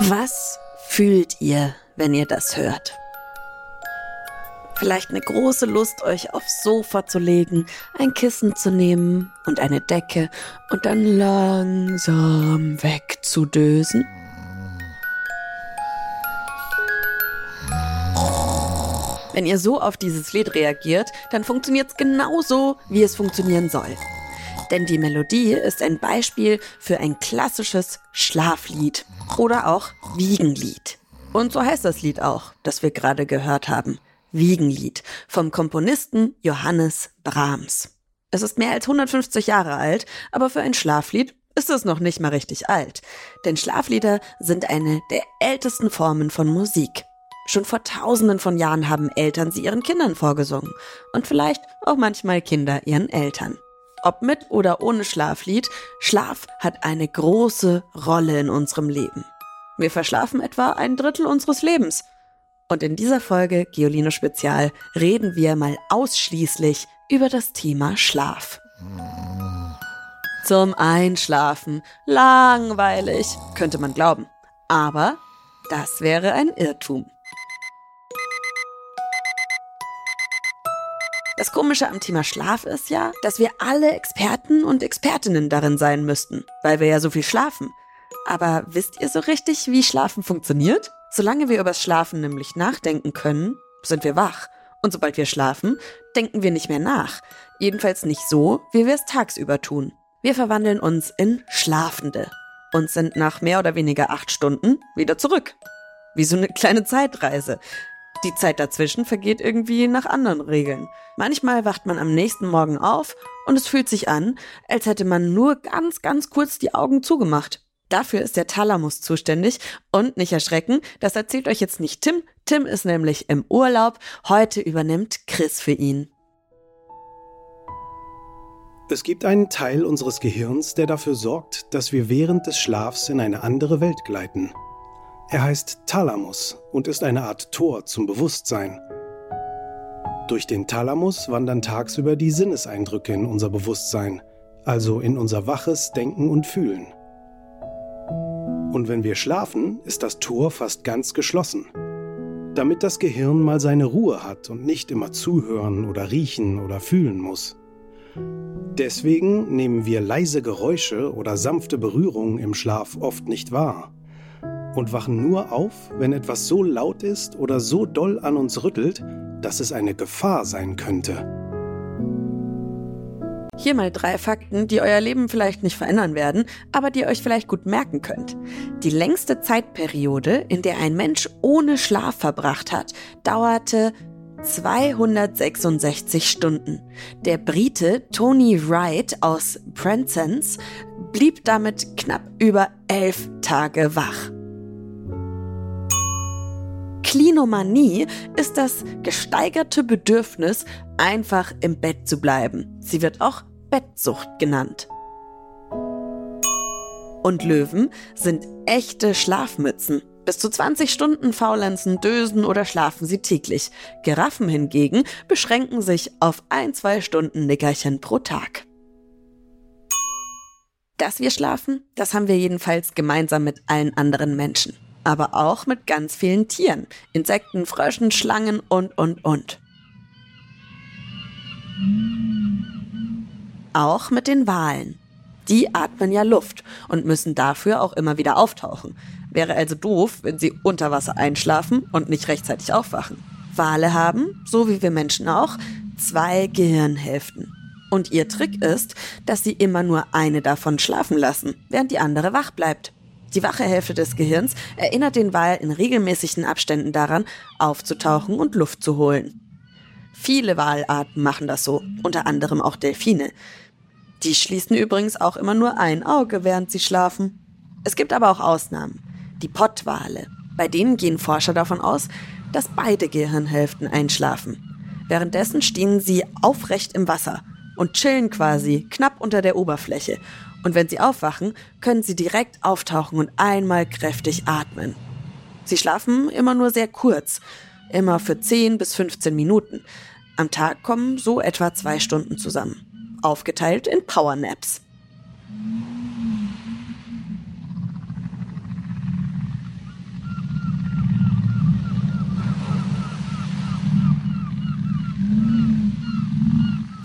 Was fühlt ihr, wenn ihr das hört? Vielleicht eine große Lust, euch aufs Sofa zu legen, ein Kissen zu nehmen und eine Decke und dann langsam wegzudösen? Wenn ihr so auf dieses Lied reagiert, dann funktioniert es genauso, wie es funktionieren soll. Denn die Melodie ist ein Beispiel für ein klassisches Schlaflied oder auch Wiegenlied. Und so heißt das Lied auch, das wir gerade gehört haben. Wiegenlied vom Komponisten Johannes Brahms. Es ist mehr als 150 Jahre alt, aber für ein Schlaflied ist es noch nicht mal richtig alt. Denn Schlaflieder sind eine der ältesten Formen von Musik. Schon vor tausenden von Jahren haben Eltern sie ihren Kindern vorgesungen. Und vielleicht auch manchmal Kinder ihren Eltern. Ob mit oder ohne Schlaflied, Schlaf hat eine große Rolle in unserem Leben. Wir verschlafen etwa ein Drittel unseres Lebens. Und in dieser Folge Geolino Spezial reden wir mal ausschließlich über das Thema Schlaf. Zum Einschlafen. Langweilig, könnte man glauben. Aber das wäre ein Irrtum. Das Komische am Thema Schlaf ist ja, dass wir alle Experten und Expertinnen darin sein müssten, weil wir ja so viel schlafen. Aber wisst ihr so richtig, wie Schlafen funktioniert? Solange wir übers Schlafen nämlich nachdenken können, sind wir wach. Und sobald wir schlafen, denken wir nicht mehr nach. Jedenfalls nicht so, wie wir es tagsüber tun. Wir verwandeln uns in Schlafende und sind nach mehr oder weniger acht Stunden wieder zurück. Wie so eine kleine Zeitreise. Die Zeit dazwischen vergeht irgendwie nach anderen Regeln. Manchmal wacht man am nächsten Morgen auf und es fühlt sich an, als hätte man nur ganz, ganz kurz die Augen zugemacht. Dafür ist der Thalamus zuständig und nicht erschrecken, das erzählt euch jetzt nicht Tim. Tim ist nämlich im Urlaub. Heute übernimmt Chris für ihn. Es gibt einen Teil unseres Gehirns, der dafür sorgt, dass wir während des Schlafs in eine andere Welt gleiten. Er heißt Thalamus und ist eine Art Tor zum Bewusstsein. Durch den Thalamus wandern tagsüber die Sinneseindrücke in unser Bewusstsein, also in unser waches Denken und Fühlen. Und wenn wir schlafen, ist das Tor fast ganz geschlossen, damit das Gehirn mal seine Ruhe hat und nicht immer zuhören oder riechen oder fühlen muss. Deswegen nehmen wir leise Geräusche oder sanfte Berührungen im Schlaf oft nicht wahr und wachen nur auf, wenn etwas so laut ist oder so doll an uns rüttelt, dass es eine Gefahr sein könnte. Hier mal drei Fakten, die euer Leben vielleicht nicht verändern werden, aber die ihr euch vielleicht gut merken könnt. Die längste Zeitperiode, in der ein Mensch ohne Schlaf verbracht hat, dauerte 266 Stunden. Der Brite Tony Wright aus Prensens blieb damit knapp über elf Tage wach. Klinomanie ist das gesteigerte Bedürfnis, einfach im Bett zu bleiben. Sie wird auch Bettsucht genannt. Und Löwen sind echte Schlafmützen. Bis zu 20 Stunden faulenzen, dösen oder schlafen sie täglich. Giraffen hingegen beschränken sich auf ein, zwei Stunden Nickerchen pro Tag. Dass wir schlafen, das haben wir jedenfalls gemeinsam mit allen anderen Menschen aber auch mit ganz vielen Tieren, Insekten, Fröschen, Schlangen und, und, und. Auch mit den Walen. Die atmen ja Luft und müssen dafür auch immer wieder auftauchen. Wäre also doof, wenn sie unter Wasser einschlafen und nicht rechtzeitig aufwachen. Wale haben, so wie wir Menschen auch, zwei Gehirnhälften. Und ihr Trick ist, dass sie immer nur eine davon schlafen lassen, während die andere wach bleibt. Die wache Hälfte des Gehirns erinnert den Wal in regelmäßigen Abständen daran, aufzutauchen und Luft zu holen. Viele Walarten machen das so, unter anderem auch Delfine. Die schließen übrigens auch immer nur ein Auge, während sie schlafen. Es gibt aber auch Ausnahmen. Die Pottwale. Bei denen gehen Forscher davon aus, dass beide Gehirnhälften einschlafen. Währenddessen stehen sie aufrecht im Wasser und chillen quasi knapp unter der Oberfläche. Und wenn sie aufwachen, können sie direkt auftauchen und einmal kräftig atmen. Sie schlafen immer nur sehr kurz, immer für 10 bis 15 Minuten. Am Tag kommen so etwa zwei Stunden zusammen, aufgeteilt in Powernaps.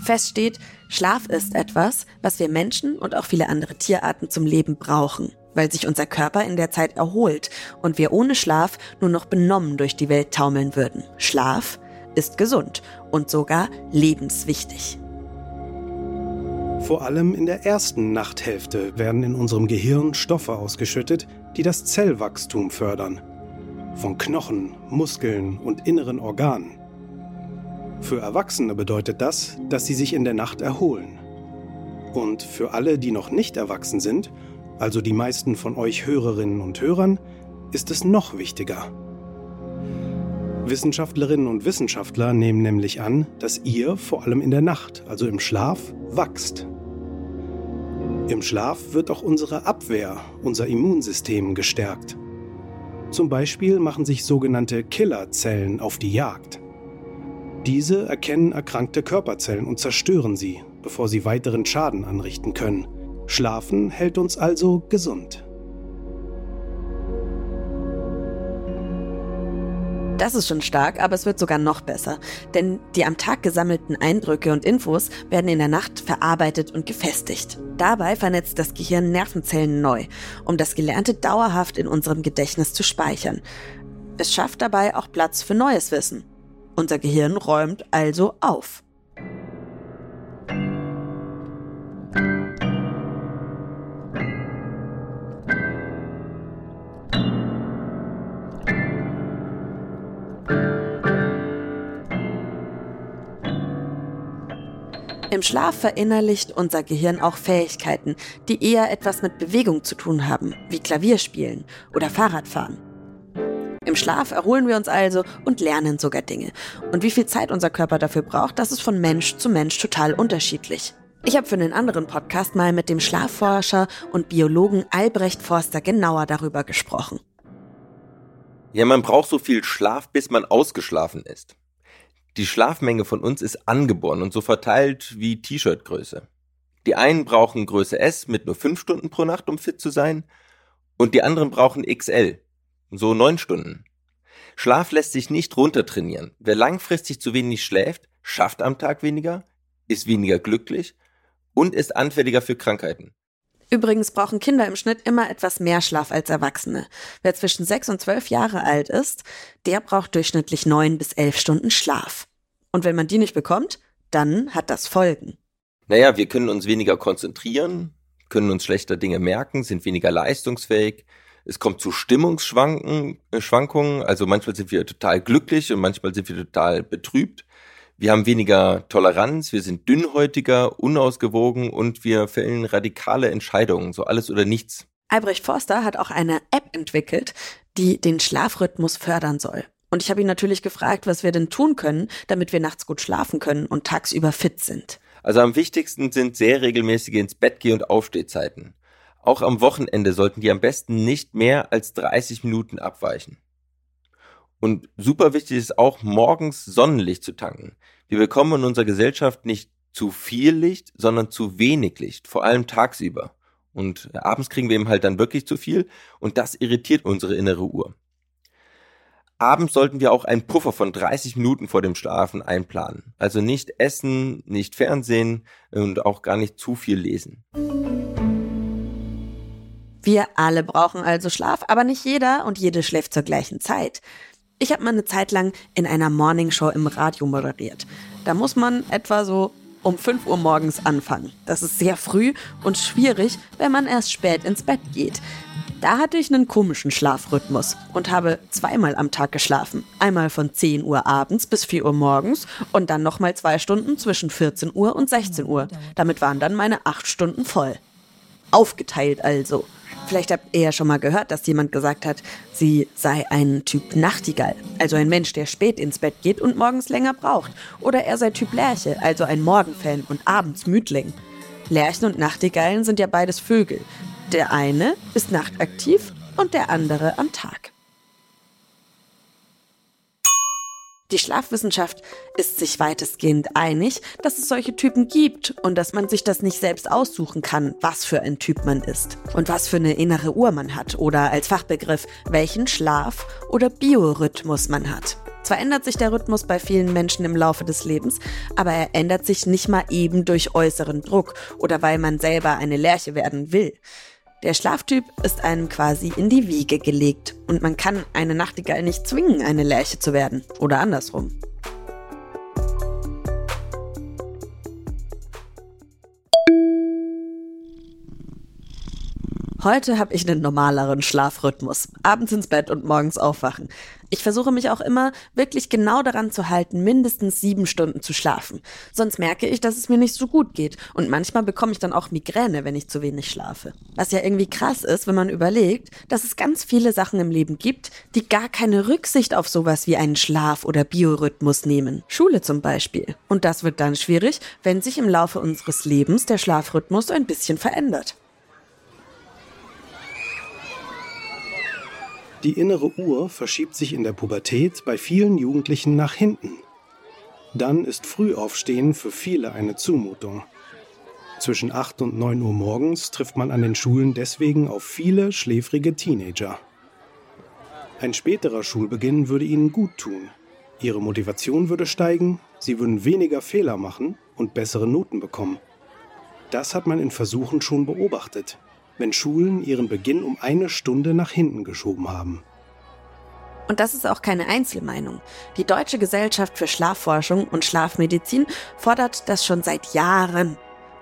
Fest steht, Schlaf ist etwas, was wir Menschen und auch viele andere Tierarten zum Leben brauchen, weil sich unser Körper in der Zeit erholt und wir ohne Schlaf nur noch benommen durch die Welt taumeln würden. Schlaf ist gesund und sogar lebenswichtig. Vor allem in der ersten Nachthälfte werden in unserem Gehirn Stoffe ausgeschüttet, die das Zellwachstum fördern. Von Knochen, Muskeln und inneren Organen. Für Erwachsene bedeutet das, dass sie sich in der Nacht erholen. Und für alle, die noch nicht erwachsen sind, also die meisten von euch Hörerinnen und Hörern, ist es noch wichtiger. Wissenschaftlerinnen und Wissenschaftler nehmen nämlich an, dass ihr vor allem in der Nacht, also im Schlaf, wachst. Im Schlaf wird auch unsere Abwehr, unser Immunsystem gestärkt. Zum Beispiel machen sich sogenannte Killerzellen auf die Jagd. Diese erkennen erkrankte Körperzellen und zerstören sie, bevor sie weiteren Schaden anrichten können. Schlafen hält uns also gesund. Das ist schon stark, aber es wird sogar noch besser. Denn die am Tag gesammelten Eindrücke und Infos werden in der Nacht verarbeitet und gefestigt. Dabei vernetzt das Gehirn Nervenzellen neu, um das Gelernte dauerhaft in unserem Gedächtnis zu speichern. Es schafft dabei auch Platz für neues Wissen. Unser Gehirn räumt also auf. Im Schlaf verinnerlicht unser Gehirn auch Fähigkeiten, die eher etwas mit Bewegung zu tun haben, wie Klavierspielen oder Fahrradfahren. Im Schlaf erholen wir uns also und lernen sogar Dinge. Und wie viel Zeit unser Körper dafür braucht, das ist von Mensch zu Mensch total unterschiedlich. Ich habe für einen anderen Podcast mal mit dem Schlafforscher und Biologen Albrecht Forster genauer darüber gesprochen. Ja, man braucht so viel Schlaf, bis man ausgeschlafen ist. Die Schlafmenge von uns ist angeboren und so verteilt wie T-Shirt-Größe. Die einen brauchen Größe S mit nur 5 Stunden pro Nacht, um fit zu sein, und die anderen brauchen XL so neun Stunden. Schlaf lässt sich nicht runtertrainieren. Wer langfristig zu wenig schläft, schafft am Tag weniger, ist weniger glücklich und ist anfälliger für Krankheiten. Übrigens brauchen Kinder im Schnitt immer etwas mehr Schlaf als Erwachsene. Wer zwischen sechs und zwölf Jahre alt ist, der braucht durchschnittlich neun bis elf Stunden Schlaf. Und wenn man die nicht bekommt, dann hat das Folgen. Naja, wir können uns weniger konzentrieren, können uns schlechter Dinge merken, sind weniger leistungsfähig, es kommt zu Stimmungsschwankungen, äh. Also manchmal sind wir total glücklich und manchmal sind wir total betrübt. Wir haben weniger Toleranz, wir sind dünnhäutiger, unausgewogen und wir fällen radikale Entscheidungen, so alles oder nichts. Albrecht Forster hat auch eine App entwickelt, die den Schlafrhythmus fördern soll. Und ich habe ihn natürlich gefragt, was wir denn tun können, damit wir nachts gut schlafen können und tagsüber fit sind. Also am wichtigsten sind sehr regelmäßige ins Bett geh und Aufstehzeiten. Auch am Wochenende sollten die am besten nicht mehr als 30 Minuten abweichen. Und super wichtig ist auch, morgens Sonnenlicht zu tanken. Wir bekommen in unserer Gesellschaft nicht zu viel Licht, sondern zu wenig Licht, vor allem tagsüber. Und abends kriegen wir eben halt dann wirklich zu viel und das irritiert unsere innere Uhr. Abends sollten wir auch einen Puffer von 30 Minuten vor dem Schlafen einplanen. Also nicht essen, nicht Fernsehen und auch gar nicht zu viel lesen. Wir alle brauchen also Schlaf, aber nicht jeder und jede schläft zur gleichen Zeit. Ich habe mal eine Zeit lang in einer Morningshow im Radio moderiert. Da muss man etwa so um 5 Uhr morgens anfangen. Das ist sehr früh und schwierig, wenn man erst spät ins Bett geht. Da hatte ich einen komischen Schlafrhythmus und habe zweimal am Tag geschlafen. Einmal von 10 Uhr abends bis 4 Uhr morgens und dann nochmal zwei Stunden zwischen 14 Uhr und 16 Uhr. Damit waren dann meine acht Stunden voll. Aufgeteilt also. Vielleicht habt ihr ja schon mal gehört, dass jemand gesagt hat, sie sei ein Typ Nachtigall, also ein Mensch, der spät ins Bett geht und morgens länger braucht. Oder er sei Typ Lerche, also ein Morgenfan und abends Mütling. Lerchen und Nachtigallen sind ja beides Vögel. Der eine ist nachtaktiv und der andere am Tag. Die Schlafwissenschaft ist sich weitestgehend einig, dass es solche Typen gibt und dass man sich das nicht selbst aussuchen kann, was für ein Typ man ist und was für eine innere Uhr man hat oder als Fachbegriff, welchen Schlaf- oder Biorhythmus man hat. Zwar ändert sich der Rhythmus bei vielen Menschen im Laufe des Lebens, aber er ändert sich nicht mal eben durch äußeren Druck oder weil man selber eine Lerche werden will. Der Schlaftyp ist einem quasi in die Wiege gelegt und man kann eine Nachtigall nicht zwingen, eine Lerche zu werden oder andersrum. Heute habe ich einen normaleren Schlafrhythmus. Abends ins Bett und morgens aufwachen. Ich versuche mich auch immer wirklich genau daran zu halten, mindestens sieben Stunden zu schlafen. Sonst merke ich, dass es mir nicht so gut geht. Und manchmal bekomme ich dann auch Migräne, wenn ich zu wenig schlafe. Was ja irgendwie krass ist, wenn man überlegt, dass es ganz viele Sachen im Leben gibt, die gar keine Rücksicht auf sowas wie einen Schlaf- oder Biorhythmus nehmen. Schule zum Beispiel. Und das wird dann schwierig, wenn sich im Laufe unseres Lebens der Schlafrhythmus ein bisschen verändert. Die innere Uhr verschiebt sich in der Pubertät bei vielen Jugendlichen nach hinten. Dann ist Frühaufstehen für viele eine Zumutung. Zwischen 8 und 9 Uhr morgens trifft man an den Schulen deswegen auf viele schläfrige Teenager. Ein späterer Schulbeginn würde ihnen gut tun. Ihre Motivation würde steigen, sie würden weniger Fehler machen und bessere Noten bekommen. Das hat man in Versuchen schon beobachtet wenn Schulen ihren Beginn um eine Stunde nach hinten geschoben haben. Und das ist auch keine Einzelmeinung. Die Deutsche Gesellschaft für Schlafforschung und Schlafmedizin fordert das schon seit Jahren.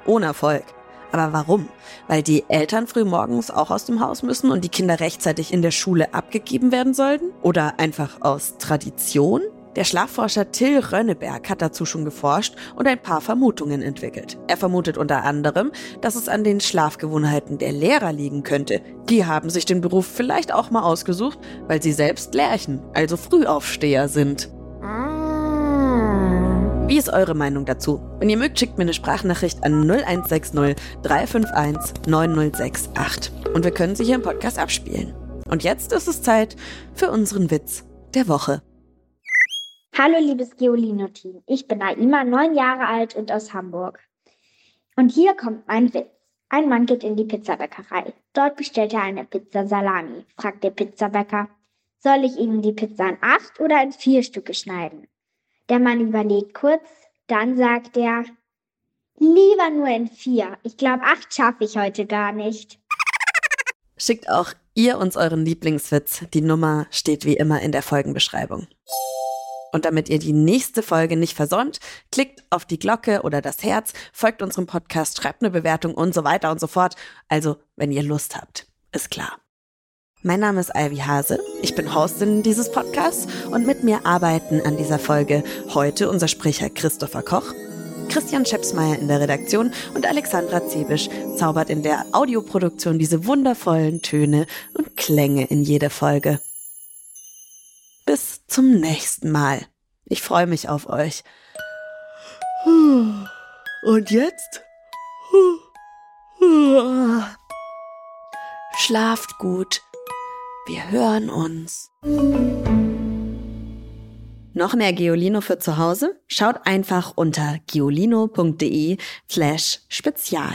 Ohne Erfolg. Aber warum? Weil die Eltern früh morgens auch aus dem Haus müssen und die Kinder rechtzeitig in der Schule abgegeben werden sollten? Oder einfach aus Tradition? Der Schlafforscher Till Rönneberg hat dazu schon geforscht und ein paar Vermutungen entwickelt. Er vermutet unter anderem, dass es an den Schlafgewohnheiten der Lehrer liegen könnte. Die haben sich den Beruf vielleicht auch mal ausgesucht, weil sie selbst Lärchen, also Frühaufsteher sind. Wie ist eure Meinung dazu? Wenn ihr mögt, schickt mir eine Sprachnachricht an 0160 351 9068 und wir können sie hier im Podcast abspielen. Und jetzt ist es Zeit für unseren Witz der Woche. Hallo liebes Geolino-Team, ich bin Naima, neun Jahre alt und aus Hamburg. Und hier kommt mein Witz. Ein Mann geht in die Pizzabäckerei. Dort bestellt er eine Pizza Salami. Fragt der Pizzabäcker, soll ich Ihnen die Pizza in acht oder in vier Stücke schneiden? Der Mann überlegt kurz, dann sagt er, lieber nur in vier. Ich glaube, acht schaffe ich heute gar nicht. Schickt auch ihr uns euren Lieblingswitz. Die Nummer steht wie immer in der Folgenbeschreibung. Und damit ihr die nächste Folge nicht versäumt, klickt auf die Glocke oder das Herz, folgt unserem Podcast, schreibt eine Bewertung und so weiter und so fort. Also, wenn ihr Lust habt, ist klar. Mein Name ist Ivy Hase. Ich bin Hostin dieses Podcasts und mit mir arbeiten an dieser Folge heute unser Sprecher Christopher Koch, Christian Schepsmeier in der Redaktion und Alexandra Zebisch zaubert in der Audioproduktion diese wundervollen Töne und Klänge in jede Folge. Bis zum nächsten Mal. Ich freue mich auf euch. Und jetzt? Schlaft gut. Wir hören uns. Noch mehr Geolino für zu Hause? Schaut einfach unter geolino.de slash spezial.